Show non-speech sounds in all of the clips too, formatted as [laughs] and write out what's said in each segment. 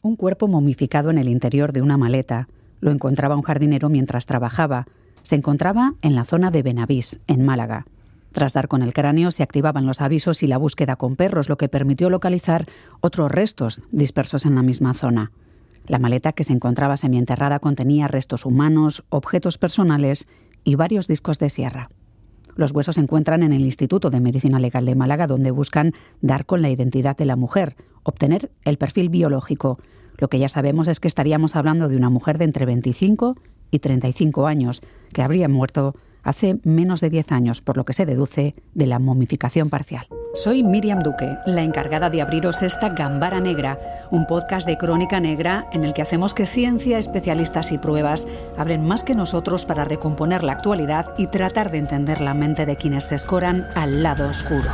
Un cuerpo momificado en el interior de una maleta. Lo encontraba un jardinero mientras trabajaba. Se encontraba en la zona de Benavís, en Málaga. Tras dar con el cráneo se activaban los avisos y la búsqueda con perros, lo que permitió localizar otros restos dispersos en la misma zona. La maleta que se encontraba semienterrada contenía restos humanos, objetos personales y varios discos de sierra. Los huesos se encuentran en el Instituto de Medicina Legal de Málaga, donde buscan dar con la identidad de la mujer, obtener el perfil biológico. Lo que ya sabemos es que estaríamos hablando de una mujer de entre 25 y 35 años, que habría muerto hace menos de 10 años, por lo que se deduce de la momificación parcial. Soy Miriam Duque, la encargada de abriros esta Gambara Negra, un podcast de crónica negra en el que hacemos que ciencia, especialistas y pruebas abren más que nosotros para recomponer la actualidad y tratar de entender la mente de quienes se escoran al lado oscuro.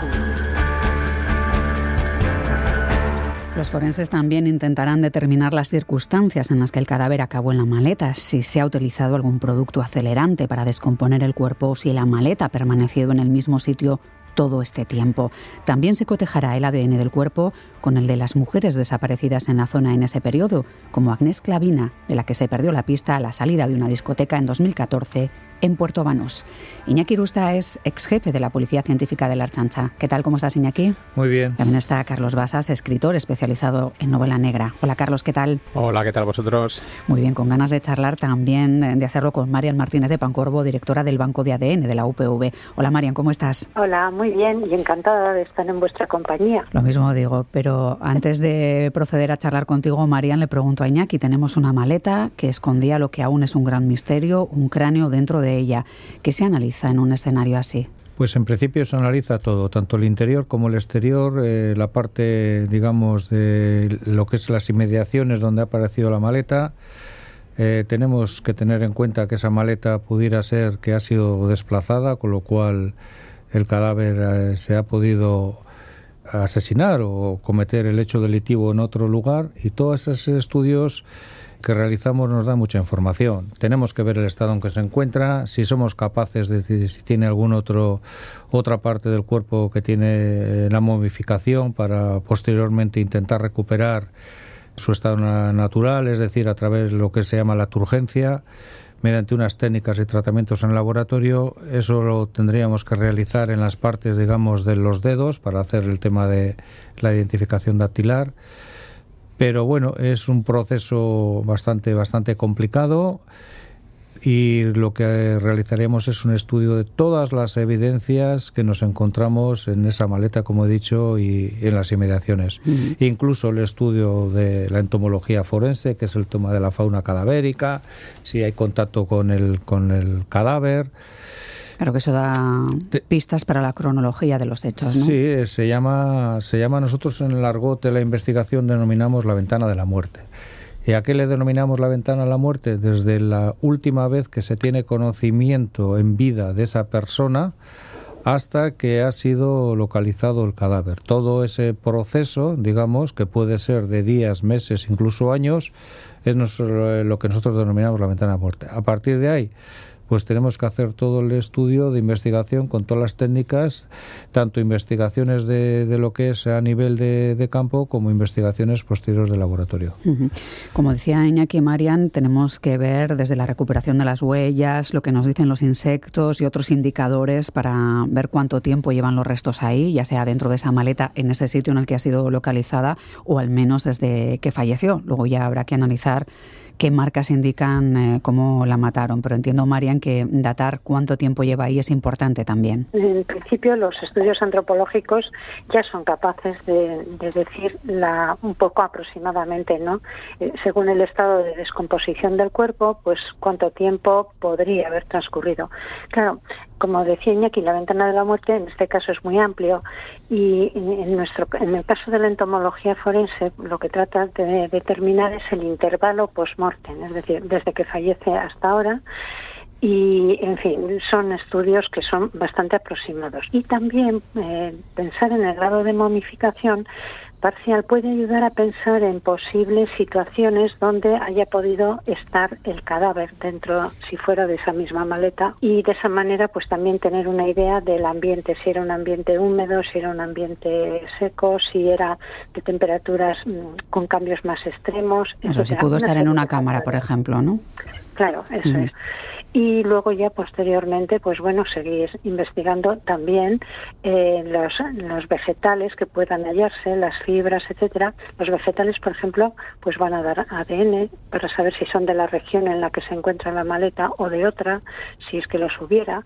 Los forenses también intentarán determinar las circunstancias en las que el cadáver acabó en la maleta, si se ha utilizado algún producto acelerante para descomponer el cuerpo o si la maleta ha permanecido en el mismo sitio todo este tiempo. También se cotejará el ADN del cuerpo con el de las mujeres desaparecidas en la zona en ese periodo, como Agnés Clavina, de la que se perdió la pista a la salida de una discoteca en 2014 en Puerto Banús. Iñaki Rusta es ex jefe de la Policía Científica de la Archancha. ¿Qué tal? ¿Cómo estás, Iñaki? Muy bien. También está Carlos Basas, escritor especializado en novela negra. Hola, Carlos, ¿qué tal? Hola, ¿qué tal vosotros? Muy bien, con ganas de charlar también, de hacerlo con Marian Martínez de Pancorvo, directora del Banco de ADN de la UPV. Hola, Marian, ¿cómo estás? Hola, muy bien y encantada de estar en vuestra compañía. Lo mismo digo, pero antes de proceder a charlar contigo, Marian, le pregunto a Iñaki, tenemos una maleta que escondía lo que aún es un gran misterio, un cráneo dentro de ella. ¿Qué se analiza en un escenario así? Pues en principio se analiza todo, tanto el interior como el exterior, eh, la parte, digamos, de lo que es las inmediaciones donde ha aparecido la maleta. Eh, tenemos que tener en cuenta que esa maleta pudiera ser que ha sido desplazada, con lo cual el cadáver eh, se ha podido asesinar o cometer el hecho delictivo en otro lugar y todos esos estudios que realizamos nos da mucha información. Tenemos que ver el estado en que se encuentra, si somos capaces de decir si tiene algún otro otra parte del cuerpo que tiene la momificación para posteriormente intentar recuperar su estado natural, es decir, a través de lo que se llama la turgencia mediante unas técnicas y tratamientos en laboratorio. Eso lo tendríamos que realizar en las partes, digamos, de los dedos para hacer el tema de la identificación dactilar. Pero bueno, es un proceso bastante, bastante complicado y lo que realizaremos es un estudio de todas las evidencias que nos encontramos en esa maleta, como he dicho, y en las inmediaciones. Incluso el estudio de la entomología forense, que es el toma de la fauna cadavérica, si hay contacto con el, con el cadáver. Claro que eso da pistas para la cronología de los hechos, ¿no? Sí, se llama, se llama nosotros en el argot de la investigación denominamos la ventana de la muerte. ¿Y a qué le denominamos la ventana a la muerte? Desde la última vez que se tiene conocimiento en vida de esa persona hasta que ha sido localizado el cadáver. Todo ese proceso, digamos, que puede ser de días, meses, incluso años, es lo que nosotros denominamos la ventana a muerte. A partir de ahí, pues tenemos que hacer todo el estudio de investigación con todas las técnicas, tanto investigaciones de, lo que es a nivel de, campo como investigaciones posteriores de laboratorio. Como decía Iñaki y Marian, tenemos que ver desde la recuperación de las huellas, lo que nos dicen los insectos y otros indicadores para ver cuánto tiempo llevan los restos ahí, ya sea dentro de esa maleta, en ese sitio en el que ha sido localizada o al menos desde que falleció. Luego ya habrá que analizar qué marcas indican eh, cómo la mataron. Pero entiendo, Marian, que datar cuánto tiempo lleva ahí es importante también. En principio, los estudios antropológicos ya son capaces de, decir la, un poco aproximadamente, ¿no? Eh, según el estado de descomposición del cuerpo, pues cuánto tiempo podría haber transcurrido. Claro, como decía Iñaki, la ventana de la muerte en este caso es muy amplio y en, nuestro, en el caso de la entomología forense lo que trata de determinar es el intervalo post-mortem, es decir, desde que fallece hasta ahora y en fin son estudios que son bastante aproximados. Y también eh, pensar en el grado de momificación parcial puede ayudar a pensar en posibles situaciones donde haya podido estar el cadáver dentro, si fuera de esa misma maleta, y de esa manera pues también tener una idea del ambiente, si era un ambiente húmedo, si era un ambiente seco, si era de temperaturas mm, con cambios más extremos. Eso, si pudo estar en una cámara, por ejemplo, ¿no? Claro, eso es y luego ya posteriormente pues bueno seguir investigando también eh, los, los, vegetales que puedan hallarse las fibras etcétera. Los vegetales por ejemplo pues van a dar ADN para saber si son de la región en la que se encuentra la maleta o de otra si es que los hubiera.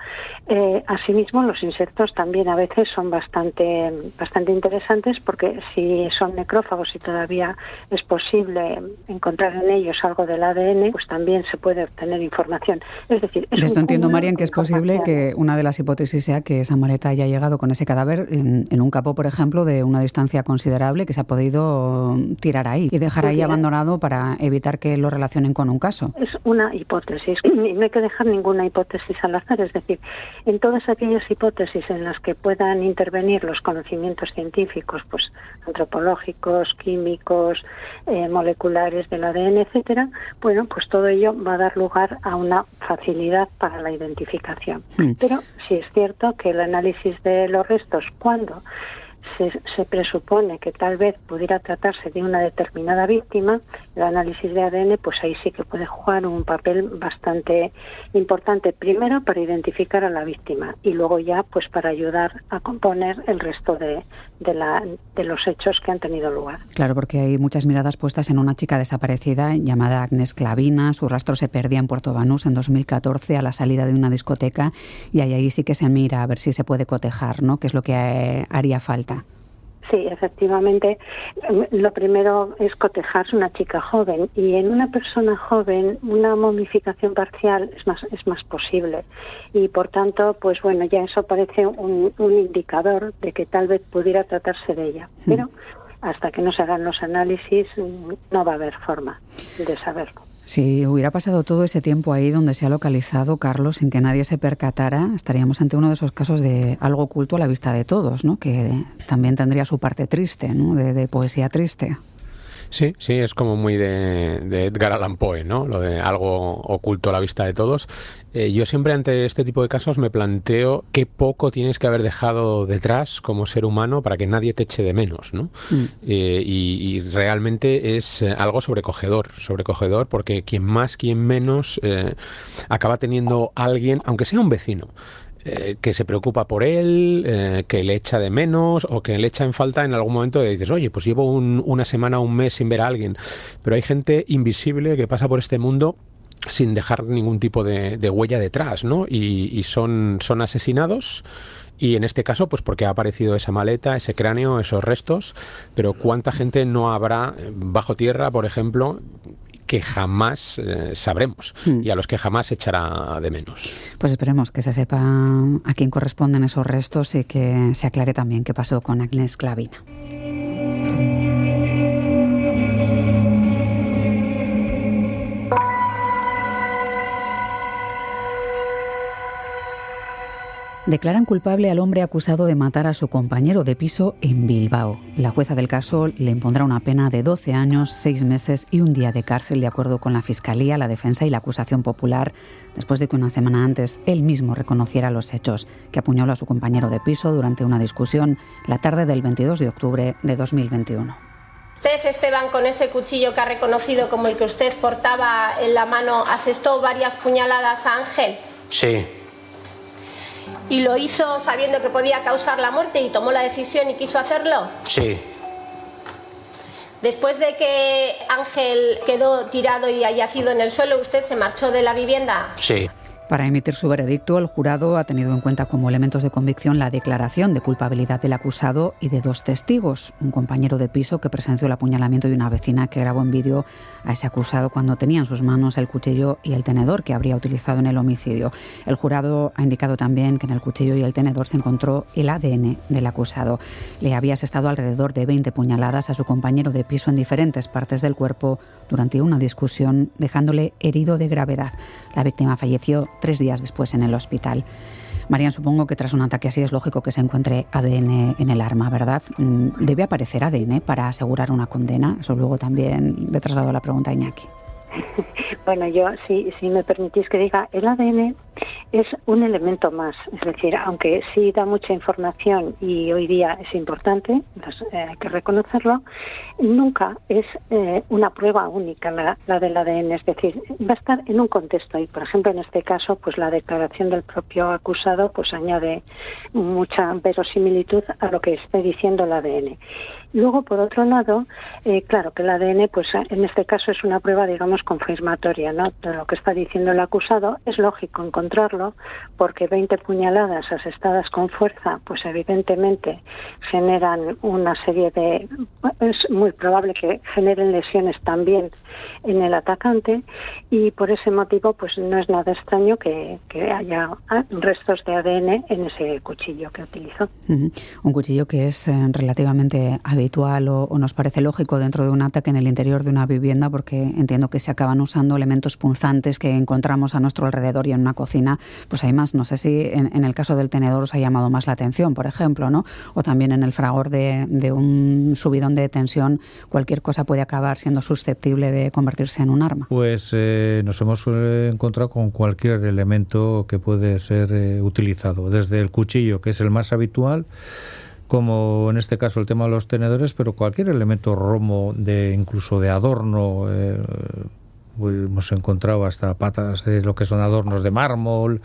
Eh, asimismo los insectos también a veces son bastante bastante interesantes porque si son necrófagos y todavía es posible encontrar en ellos algo del ADN pues también se puede obtener información de esto entiendo, Marian, que es posible que una de las hipótesis sea que esa maleta haya llegado con ese cadáver en, un capó, por ejemplo, de una distancia considerable que se ha podido tirar ahí y dejar ahí abandonado para evitar que lo relacionen con un caso. Es una hipótesis [clears throat] y no hay que dejar ninguna hipótesis al azar. Es decir, en todas aquellas hipótesis en las que puedan intervenir los conocimientos científicos, pues antropológicos, químicos, eh, moleculares del ADN, etcétera, bueno, pues todo ello va a dar lugar a una facilidad para la identificación. Hmm. Pero sí es cierto que el análisis de los restos, cuando se, presupone que tal vez pudiera tratarse de una determinada víctima, el análisis de ADN, pues ahí sí que puede jugar un papel bastante importante, primero para identificar a la víctima y luego ya pues para ayudar a componer el resto de, de, la, de los hechos que han tenido lugar. Claro, porque hay muchas miradas puestas en una chica desaparecida llamada Agnes Clavina. Su rastro se perdía en Puerto Banús en 2014 a la salida de una discoteca y ahí, sí que se mira a ver si se puede cotejar, ¿no? Que es lo que eh, haría falta. Sí, efectivamente. Lo primero es cotejarse una chica joven y en una persona joven una momificación parcial es más es más posible y por tanto, pues bueno, ya eso parece un, un indicador de que tal vez pudiera tratarse de ella. Hmm. Pero hasta que no se hagan los análisis no va a haber forma de saberlo. Si hubiera pasado todo ese tiempo ahí donde se ha localizado Carlos sin que nadie se percatara, estaríamos ante uno de esos casos de algo oculto a la vista de todos, ¿no? que también tendría su parte triste, ¿no? de poesía triste. Sí, sí, es como muy de, Edgar Allan Poe, ¿no? Lo de algo oculto a la vista de todos. Eh, yo siempre ante este tipo de casos me planteo qué poco tienes que haber dejado detrás como ser humano para que nadie te eche de menos, ¿no? Mm. Eh, y, realmente es eh, algo sobrecogedor, sobrecogedor porque quien más, quien menos acaba teniendo alguien, aunque sea un vecino, eh, que se preocupa por él, eh, que le echa de menos o que le echa en falta en algún momento de dices, oye, pues llevo una semana un mes sin ver a alguien. Pero hay gente invisible que pasa por este mundo sin dejar ningún tipo de, huella detrás, ¿no? Y, son, son asesinados. Y en este caso, pues porque ha aparecido esa maleta, ese cráneo, esos restos, pero cuánta gente no habrá bajo tierra, por ejemplo, que jamás eh, sabremos hmm. y a los que jamás echará de menos. Pues esperemos que se sepa a quién corresponden esos restos y que se aclare también qué pasó con Agnes Clavina. Declaran culpable al hombre acusado de matar a su compañero de piso en Bilbao. La jueza del caso le impondrá una pena de 12 años, 6 meses y un día de cárcel, de acuerdo con la Fiscalía, la Defensa y la acusación popular, después de que una semana antes él mismo reconociera los hechos, que apuñaló a su compañero de piso durante una discusión la tarde del 22 de octubre de 2021. Usted, Esteban, con ese cuchillo que ha reconocido como el que usted portaba en la mano, asestó varias puñaladas a Ángel. Sí, ¿Y lo hizo sabiendo que podía causar la muerte y tomó la decisión y quiso hacerlo? Sí. Después de que Ángel quedó tirado y haya sido en el suelo, ¿usted se marchó de la vivienda? Sí. Para emitir su veredicto, el jurado ha tenido en cuenta como elementos de convicción la declaración de culpabilidad del acusado y de dos testigos, un compañero de piso que presenció el apuñalamiento y una vecina que grabó en vídeo a ese acusado cuando tenía en sus manos el cuchillo y el tenedor que habría utilizado en el homicidio. El jurado ha indicado también que en el cuchillo y el tenedor se encontró el ADN del acusado. Le había asestado alrededor de 20 puñaladas a su compañero de piso en diferentes partes del cuerpo durante una discusión, dejándole herido de gravedad. La víctima falleció tres días después en el hospital. Marian, supongo que tras un ataque así es lógico que se encuentre ADN en el arma, ¿verdad? Mm, ¿Debe aparecer ADN para asegurar una condena? Eso luego también le he trasladado la pregunta a Iñaki. [laughs] Bueno, yo, si, si me permitís que diga, el ADN es un elemento más, es decir, aunque sí da mucha información y hoy día es importante, pues, eh, hay que reconocerlo, nunca es eh, una prueba única la, la, del ADN, es decir, va a estar en un contexto y, por ejemplo, en este caso, pues la declaración del propio acusado pues añade mucha verosimilitud a lo que esté diciendo el ADN. Luego, por otro lado, eh, claro que el ADN, pues en este caso es una prueba, digamos, confirmatoria, ¿no? De lo que está diciendo el acusado. Es lógico encontrarlo porque 20 puñaladas asestadas con fuerza, pues evidentemente generan una serie de. Es muy probable que generen lesiones también en el atacante y por ese motivo, pues no es nada extraño que, que haya ah, restos de ADN en ese cuchillo que utilizó. Un cuchillo que es eh, relativamente habitual o, nos parece lógico dentro de un ataque en el interior de una vivienda, porque entiendo que se acaban usando elementos punzantes que encontramos a nuestro alrededor y en una cocina, pues hay más. No sé si en, el caso del tenedor os ha llamado más la atención, por ejemplo, ¿no? O también en el fragor de, un subidón de tensión, cualquier cosa puede acabar siendo susceptible de convertirse en un arma. Pues eh, nos hemos eh, encontrado con cualquier elemento que puede ser eh, utilizado, desde el cuchillo, que es el más habitual, como en este caso el tema de los tenedores, pero cualquier elemento romo, de incluso de adorno, eh, hemos encontrado hasta patas de lo que son adornos de mármol,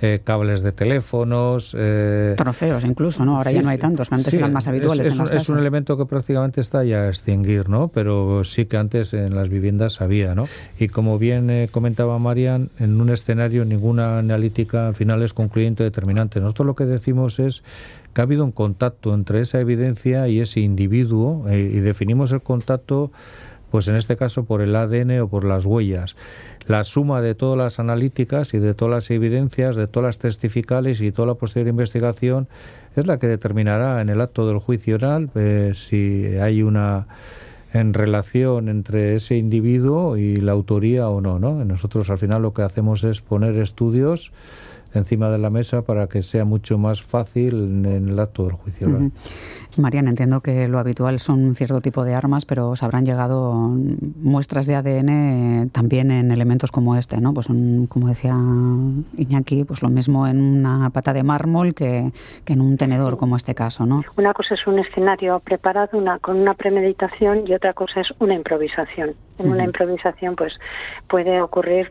eh, cables de teléfonos. Eh, Trofeos incluso, ¿no? Ahora ya no hay tantos, antes eran más habituales. Es, es un elemento que prácticamente está ya a extinguir, ¿no? Pero sí que antes en las viviendas había, ¿no? Y como bien eh, comentaba Marian, en un escenario ninguna analítica al final es concluyente determinante. Nosotros lo que decimos es que ha habido un contacto entre esa evidencia y ese individuo y definimos el contacto pues en este caso por el ADN o por las huellas. La suma de todas las analíticas y de todas las evidencias, de todas las testificales y toda la posterior investigación es la que determinará en el acto del juicio oral eh, si hay una en relación entre ese individuo y la autoría o ¿no? Nosotros al final lo que hacemos es poner estudios encima de la mesa para que sea mucho más fácil en el acto del juicio oral. Mariana, entiendo que lo habitual son un cierto tipo de armas, pero os habrán llegado muestras de ADN también en elementos como este, ¿no? Pues como decía Iñaki, pues lo mismo en una pata de mármol que, en un tenedor como este caso, ¿no? Una cosa es un escenario preparado una, con una premeditación y otra cosa es una improvisación. En una improvisación pues puede ocurrir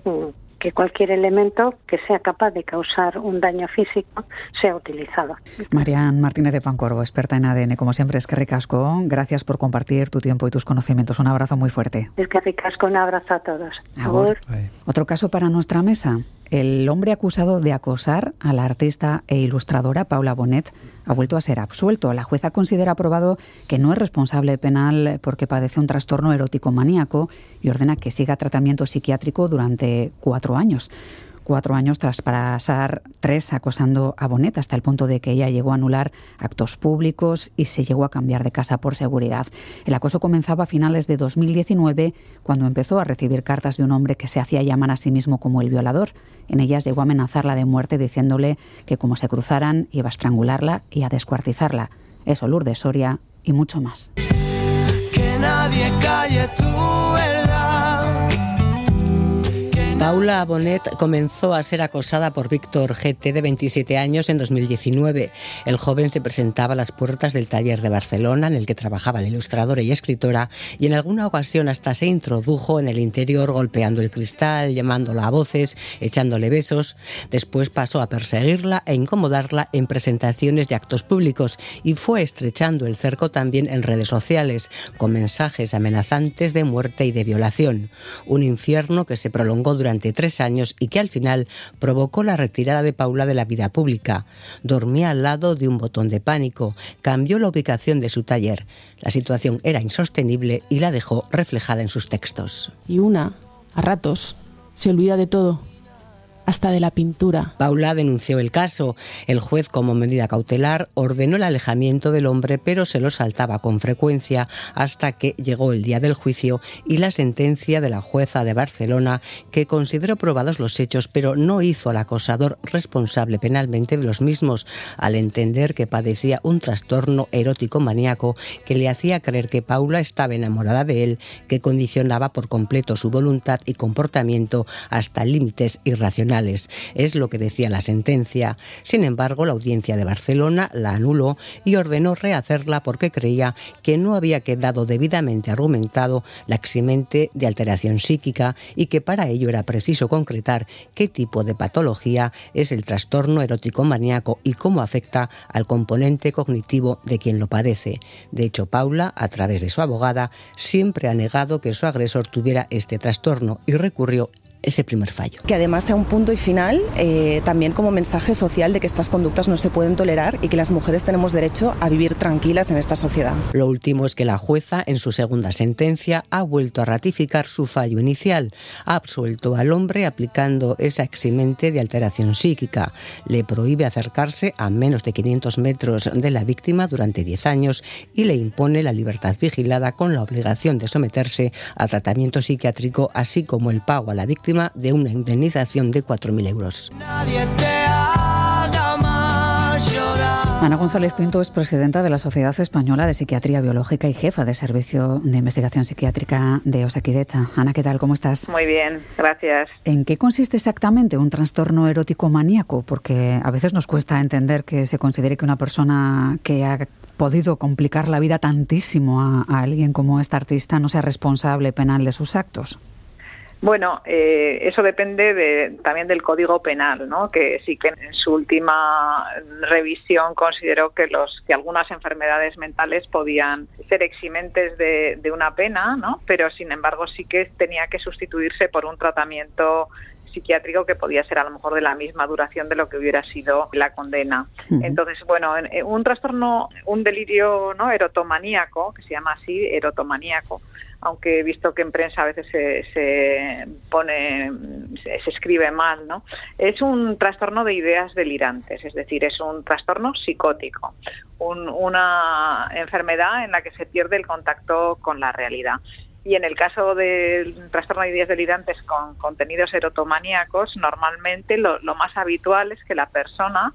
que cualquier elemento que sea capaz de causar un daño físico sea utilizado. Marian Martínez de Pancorvo, experta en ADN, como siempre es que ricasco. Gracias por compartir tu tiempo y tus conocimientos. Un abrazo muy fuerte. Es que ricasco, un abrazo a todos. Otro caso para nuestra mesa. El hombre acusado de acosar a la artista e ilustradora Paula Bonet ha vuelto a ser absuelto. La jueza considera aprobado que no es responsable penal porque padece un trastorno erótico maníaco y ordena que siga tratamiento psiquiátrico durante cuatro años cuatro años tras pasar tres acosando a Bonet hasta el punto de que ella llegó a anular actos públicos y se llegó a cambiar de casa por seguridad. El acoso comenzaba a finales de 2019 cuando empezó a recibir cartas de un hombre que se hacía llamar a sí mismo como el violador. En ellas llegó a amenazarla de muerte diciéndole que como se cruzaran iba a estrangularla y a descuartizarla. Eso Lourdes Soria y mucho más. Que nadie calle tu Paula Bonet comenzó a ser acosada por Víctor GT de 27 años en 2019. El joven se presentaba a las puertas del taller de Barcelona en el que trabajaba la ilustradora y escritora y en alguna ocasión hasta se introdujo en el interior golpeando el cristal, llamándola a voces, echándole besos. Después pasó a perseguirla e incomodarla en presentaciones y actos públicos y fue estrechando el cerco también en redes sociales con mensajes amenazantes de muerte y de violación. Un infierno que se prolongó durante durante tres años y que al final provocó la retirada de Paula de la vida pública. Dormía al lado de un botón de pánico, cambió la ubicación de su taller. La situación era insostenible y la dejó reflejada en sus textos. Y una, a ratos, se olvida de todo. Hasta de la pintura. Paula denunció el caso. El juez, como medida cautelar, ordenó el alejamiento del hombre, pero se lo saltaba con frecuencia hasta que llegó el día del juicio y la sentencia de la jueza de Barcelona, que consideró probados los hechos, pero no hizo al acosador responsable penalmente de los mismos, al entender que padecía un trastorno erótico maníaco que le hacía creer que Paula estaba enamorada de él, que condicionaba por completo su voluntad y comportamiento hasta límites irracionales. Es lo que decía la sentencia. Sin embargo, la audiencia de Barcelona la anuló y ordenó rehacerla porque creía que no había quedado debidamente argumentado la eximente de alteración psíquica y que para ello era preciso concretar qué tipo de patología es el trastorno erótico maníaco y cómo afecta al componente cognitivo de quien lo padece. De hecho, Paula, a través de su abogada, siempre ha negado que su agresor tuviera este trastorno y recurrió ese primer fallo. Que además sea un punto y final eh, también como mensaje social de que estas conductas no se pueden tolerar y que las mujeres tenemos derecho a vivir tranquilas en esta sociedad. Lo último es que la jueza, en su segunda sentencia, ha vuelto a ratificar su fallo inicial. Ha absuelto al hombre aplicando esa eximente de alteración psíquica. Le prohíbe acercarse a menos de 500 metros de la víctima durante 10 años y le impone la libertad vigilada con la obligación de someterse a tratamiento psiquiátrico, así como el pago a la víctima de una indemnización de 4.000 euros. Ana González Pinto es presidenta de la Sociedad Española de Psiquiatría Biológica y jefa de Servicio de Investigación Psiquiátrica de Osakidecha. Ana, ¿qué tal? ¿Cómo estás? Muy bien, gracias. ¿En qué consiste exactamente un trastorno erótico maníaco? Porque a veces nos cuesta entender que se considere que una persona que ha podido complicar la vida tantísimo a, a alguien como esta artista no sea responsable penal de sus actos. Bueno, eh, eso depende de, también del Código Penal, ¿no? Que sí que en su última revisión consideró que los que algunas enfermedades mentales podían ser eximentes de, de una pena, ¿no? Pero sin embargo sí que tenía que sustituirse por un tratamiento psiquiátrico que podía ser a lo mejor de la misma duración de lo que hubiera sido la condena. Entonces, bueno, un trastorno, un delirio no erotomaníaco, que se llama así, erotomaníaco, aunque he visto que en prensa a veces se, pone, se, escribe mal, ¿no? Es un trastorno de ideas delirantes, es decir, es un trastorno psicótico, una enfermedad en la que se pierde el contacto con la realidad. Y en el caso del trastorno de ideas delirantes con contenidos erotomaníacos, normalmente lo, más habitual es que la persona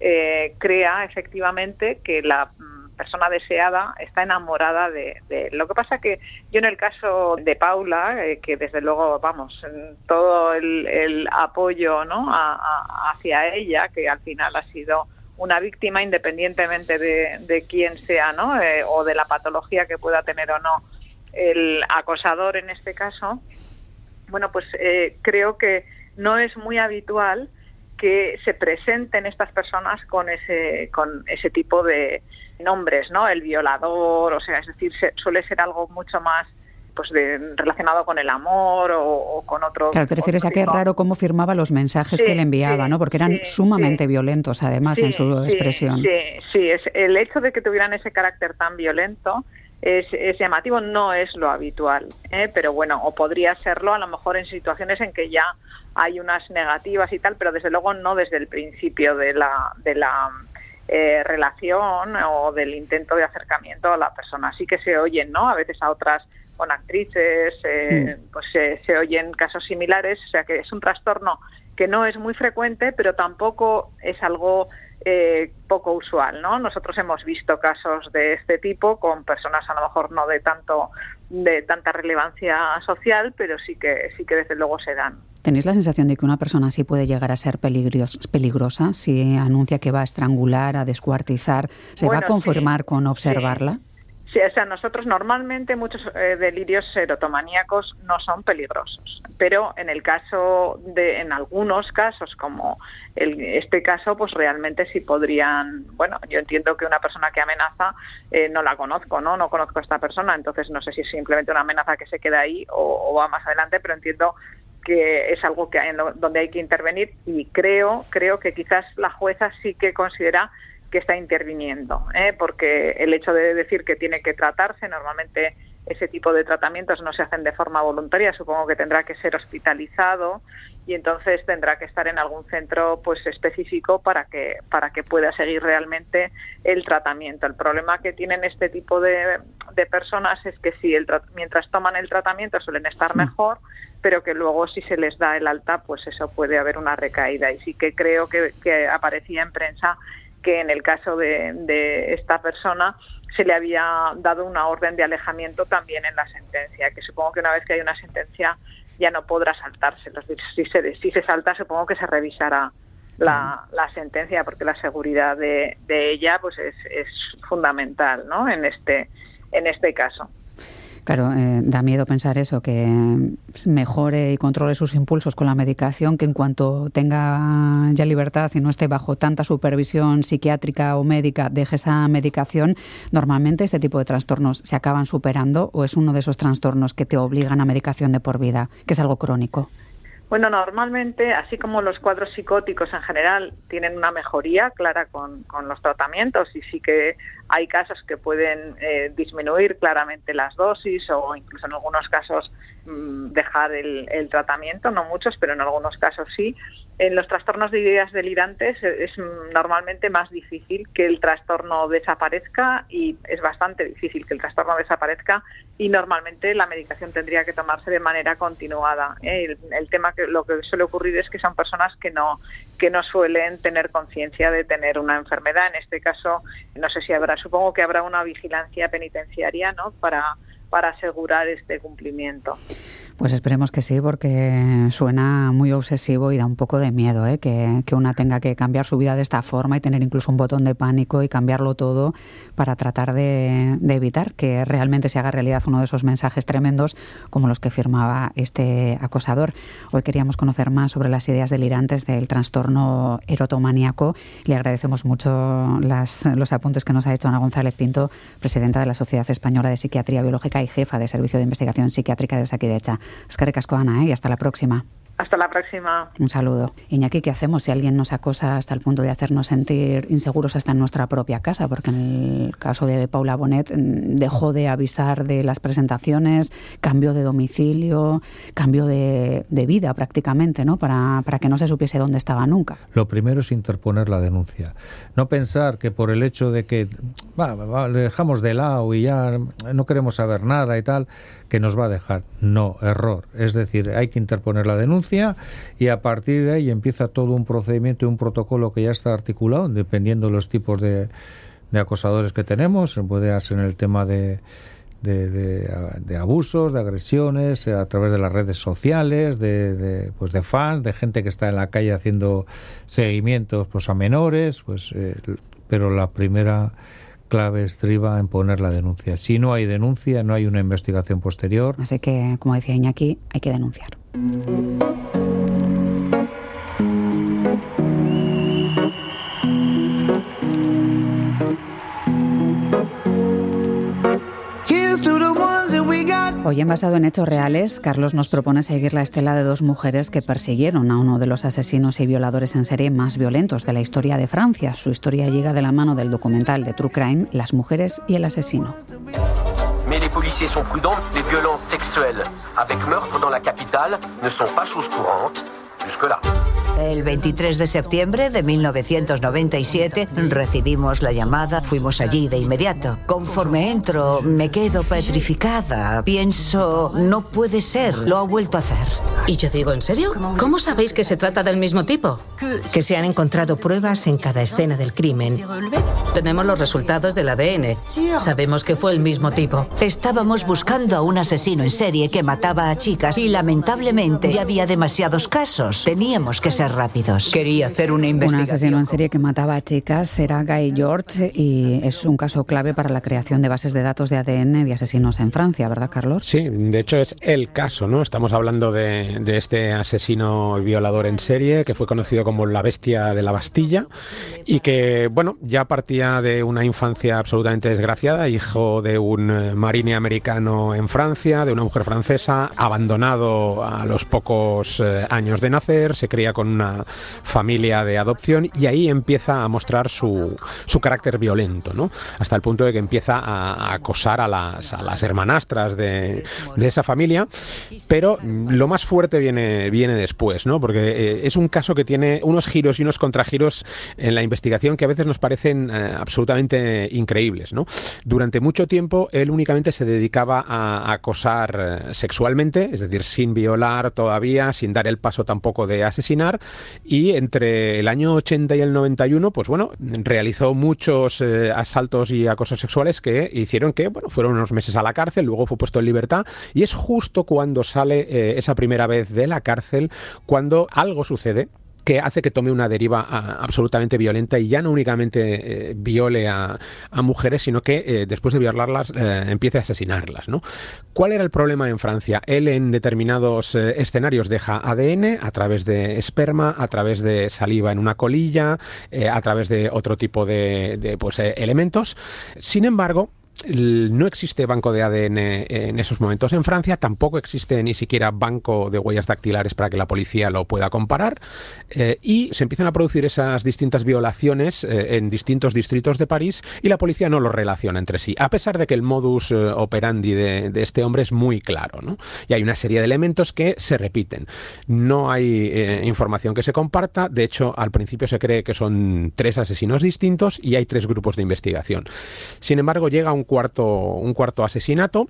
eh, crea efectivamente que la persona deseada está enamorada de, Lo que pasa que yo en el caso de Paula, eh, que desde luego, vamos, todo el, apoyo ¿no? hacia ella, que al final ha sido una víctima independientemente de, quién sea, ¿no? Eh, o de la patología que pueda tener o no el acosador en este caso, bueno, pues eh, creo que no es muy habitual que se presenten estas personas con ese, con ese tipo de nombres, ¿no? El violador, o sea, es decir, suele ser algo mucho más pues relacionado con el amor o, con otro. Claro, te refieres a que es raro cómo firmaba los mensajes que le enviaba, ¿no? Porque eran sumamente violentos, además, en su expresión. Sí, sí, es el hecho de que tuvieran ese carácter tan violento es, es, llamativo, no es lo habitual, ¿eh? pero bueno, o podría serlo a lo mejor en situaciones en que ya hay unas negativas y tal, pero desde luego no desde el principio de la, de la eh, relación o del intento de acercamiento a la persona. Así que se oyen, ¿no? A veces a otras con actrices, eh, pues se oyen casos similares, o sea que es un trastorno que no es muy frecuente, pero tampoco es algo eh, poco usual, ¿no? Nosotros hemos visto casos de este tipo con personas a lo mejor no de tanto de tanta relevancia social, pero sí que sí que desde luego se dan. ¿Tenéis la sensación de que una persona así puede llegar a ser peligrosa si anuncia que va a estrangular, a descuartizar? ¿Se va a conformar con observarla? Sí, o sea, nosotros normalmente muchos eh, delirios serotomaníacos no son peligrosos, pero en el caso de, en algunos casos, como el, este caso, pues realmente sí podrían, bueno, yo entiendo que una persona que amenaza eh, no la conozco, ¿no? No conozco a esta persona, entonces no sé si es simplemente una amenaza que se queda ahí o, va más adelante, pero entiendo que es algo que donde hay que intervenir y creo, creo que quizás la jueza sí que considera que está interviniendo, ¿eh? porque el hecho de decir que tiene que tratarse, normalmente ese tipo de tratamientos no se hacen de forma voluntaria, supongo que tendrá que ser hospitalizado y entonces tendrá que estar en algún centro pues específico para que para que pueda seguir realmente el tratamiento. El problema que tienen este tipo de, personas es que si el, mientras toman el tratamiento suelen estar mejor, pero que luego si se les da el alta, pues eso puede haber una recaída. Y sí que creo que, que aparecía en prensa que en el caso de, de esta persona se le había dado una orden de alejamiento también en la sentencia, que supongo que una vez que hay una sentencia ya no podrá saltarse. Si se, si se salta, supongo que se revisará la, la sentencia, porque la seguridad de, de ella pues es, es fundamental ¿no? en, este, en este caso. Claro, eh, da miedo pensar eso, que mejore y controle sus impulsos con la medicación, que en cuanto tenga ya libertad y no esté bajo tanta supervisión psiquiátrica o médica, deje esa medicación. Normalmente este tipo de trastornos se acaban superando o es uno de esos trastornos que te obligan a medicación de por vida, que es algo crónico. Bueno, normalmente, así como los cuadros psicóticos en general tienen una mejoría clara con, los tratamientos y sí que hay casos que pueden eh, disminuir claramente las dosis o incluso en algunos casos mm, dejar el, tratamiento, no muchos, pero en algunos casos sí. En los trastornos de ideas delirantes es normalmente más difícil que el trastorno desaparezca y es bastante difícil que el trastorno desaparezca y normalmente la medicación tendría que tomarse de manera continuada. ¿eh? El, tema que lo que suele ocurrir es que son personas que no que no suelen tener conciencia de tener una enfermedad. En este caso, no sé si habrá, supongo que habrá una vigilancia penitenciaria, ¿no? Para para asegurar este cumplimiento. Pues esperemos que sí, porque suena muy obsesivo y da un poco de miedo ¿eh? que, una tenga que cambiar su vida de esta forma y tener incluso un botón de pánico y cambiarlo todo para tratar de, evitar que realmente se haga realidad uno de esos mensajes tremendos como los que firmaba este acosador. Hoy queríamos conocer más sobre las ideas delirantes del trastorno erotomaníaco. Le agradecemos mucho las, los apuntes que nos ha hecho Ana González Pinto, presidenta de la Sociedad Española de Psiquiatría Biológica y jefa de Servicio de Investigación Psiquiátrica de Osakidecha. Es que Ana, ¿eh? y hasta la próxima. Hasta la próxima. Un saludo. Iñaki, ¿qué hacemos si alguien nos acosa hasta el punto de hacernos sentir inseguros hasta en nuestra propia casa? Porque en el caso de Paula Bonet mm, dejó de avisar de las presentaciones, cambió de domicilio, cambió de, vida prácticamente, ¿no? Para, para, que no se supiese dónde estaba nunca. Lo primero es interponer la denuncia. No pensar que por el hecho de que le dejamos de lado y ya no queremos saber nada y tal, que nos va a dejar. No, error. Es decir, hay que interponer la denuncia y a partir de ahí empieza todo un procedimiento y un protocolo que ya está articulado, dependiendo de los tipos de, acosadores que tenemos. Puede ser en el tema de, de, abusos, de agresiones, a través de las redes sociales, de, pues de fans, de gente que está en la calle haciendo seguimientos pues a menores, pues eh, pero la primera clave estriba en poner la denuncia. Si no hay denuncia, no hay una investigación posterior. Así que, como decía Iñaki, hay que denunciar. Hoy en Basado en Hechos Reales, Carlos nos propone seguir la estela de dos mujeres que persiguieron a uno de los asesinos y violadores en serie más violentos de la historia de Francia. Su historia llega de la mano del documental de True Crime, Las mujeres y el asesino. La jusque-là. El 23 de septiembre de 1997 recibimos la llamada, fuimos allí de inmediato. Conforme entro, me quedo petrificada. Pienso, no puede ser, lo ha vuelto a hacer. Y yo digo, ¿en serio? ¿Cómo sabéis que se trata del mismo tipo? Que se han encontrado pruebas en cada escena del crimen. Tenemos los resultados del ADN. Sabemos que fue el mismo tipo. Estábamos buscando a un asesino en serie que mataba a chicas y lamentablemente ya había demasiados casos. Teníamos que ser rápidos. Quería hacer una investigación. Un asesino en serie que mataba a chicas era Guy George y es un caso clave para la creación de bases de datos de ADN de asesinos en Francia, ¿verdad, Carlos? Sí, de hecho es el caso, ¿no? Estamos hablando de, de este asesino violador en serie que fue conocido como la bestia de la Bastilla y que, bueno, ya partía de una infancia absolutamente desgraciada, hijo de un eh, marine americano en Francia, de una mujer francesa, abandonado a los pocos eh, años de nacer, se cría con una familia de adopción y ahí empieza a mostrar su, su carácter violento, ¿no? Hasta el punto de que empieza a, acosar a las, a las hermanastras de, de esa familia, pero lo más fuerte viene, viene después, ¿no? Porque eh, es un caso que tiene unos giros y unos contragiros en la investigación que a veces nos parecen eh, absolutamente increíbles. Durante mucho tiempo él únicamente se dedicaba a acosar eh, sexualmente, es decir, sin violar todavía, sin dar el paso tampoco de asesinar, y entre el año 80 y el 91, pues bueno, realizó muchos asaltos y acosos sexuales que hicieron que, bueno, fueron unos meses a la cárcel, luego fue puesto en libertad, y es justo cuando sale esa primera vez de la cárcel cuando algo sucede que hace que tome una deriva ah, absolutamente violenta y ya no únicamente eh, viole a, mujeres, sino que eh, después de violarlas eh, empiece a asesinarlas. ¿no? ¿Cuál era el problema en Francia? Él en determinados escenarios deja ADN a través de esperma, a través de saliva en una colilla, a través de otro tipo de, de pues, elementos. Sin embargo, no existe banco de ADN en esos momentos en Francia, tampoco existe ni siquiera banco de huellas dactilares para que la policía lo pueda comparar eh, y se empiezan a producir esas distintas violaciones eh, en distintos distritos de París y la policía no lo relaciona entre sí, a pesar de que el modus eh, operandi de, este hombre es muy claro ¿no? y hay una serie de elementos que se repiten. No hay información que se comparta, de hecho al principio se cree que son tres asesinos distintos y hay tres grupos de investigación. Sin embargo, llega un cuarto, un cuarto asesinato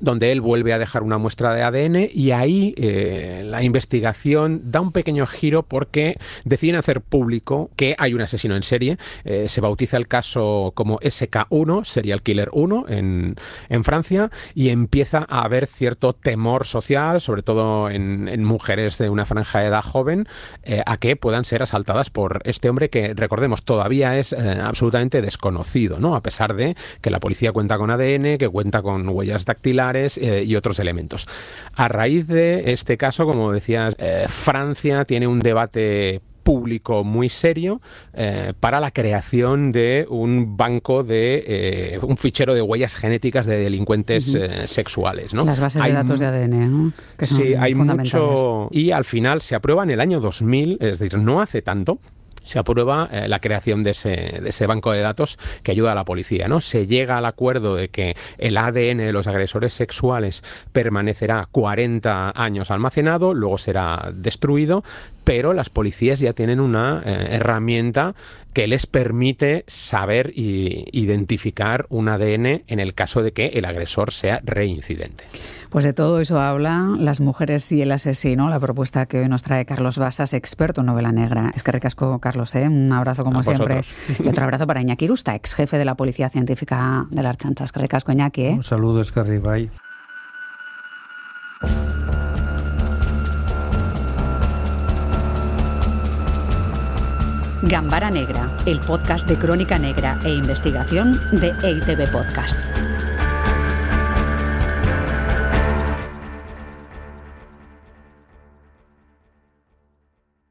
donde él vuelve a dejar una muestra de ADN y ahí eh, la investigación da un pequeño giro porque deciden hacer público que hay un asesino en serie. Eh, se bautiza el caso como SK1, Serial Killer 1, en, en, Francia, y empieza a haber cierto temor social, sobre todo en, mujeres de una franja de edad joven, eh, a que puedan ser asaltadas por este hombre que, recordemos, todavía es absolutamente desconocido, ¿no? A pesar de que la policía cuenta con ADN, que cuenta con huellas dactilares, eh, y otros elementos. A raíz de este caso, como decías, eh, Francia tiene un debate público muy serio eh, para la creación de un banco de un fichero de huellas genéticas de delincuentes sexuales. ¿no? Las bases de datos de ADN. sí, hay mucho. Y al final se aprueba en el año 2000, es decir, no hace tanto se aprueba eh, la creación de ese, banco de datos que ayuda a la policía. ¿no? Se llega al acuerdo de que el ADN de los agresores sexuales permanecerá 40 años almacenado, luego será destruido, pero las policías ya tienen una eh, herramienta que les permite saber e identificar un ADN en el caso de que el agresor sea reincidente. Pues de todo eso habla Las mujeres y el asesino, la propuesta que hoy nos trae Carlos Basas, experto en novela negra. Es que recasco, Carlos, ¿eh? un abrazo como siempre. Y otro abrazo para Iñaki Rusta, ex jefe de la Policía Científica de las Chanchas. Que recasco, Iñaki. ¿eh? Un saludo, Escarribay. Gambara Negra, el podcast de crónica negra e investigación de EITB Podcast.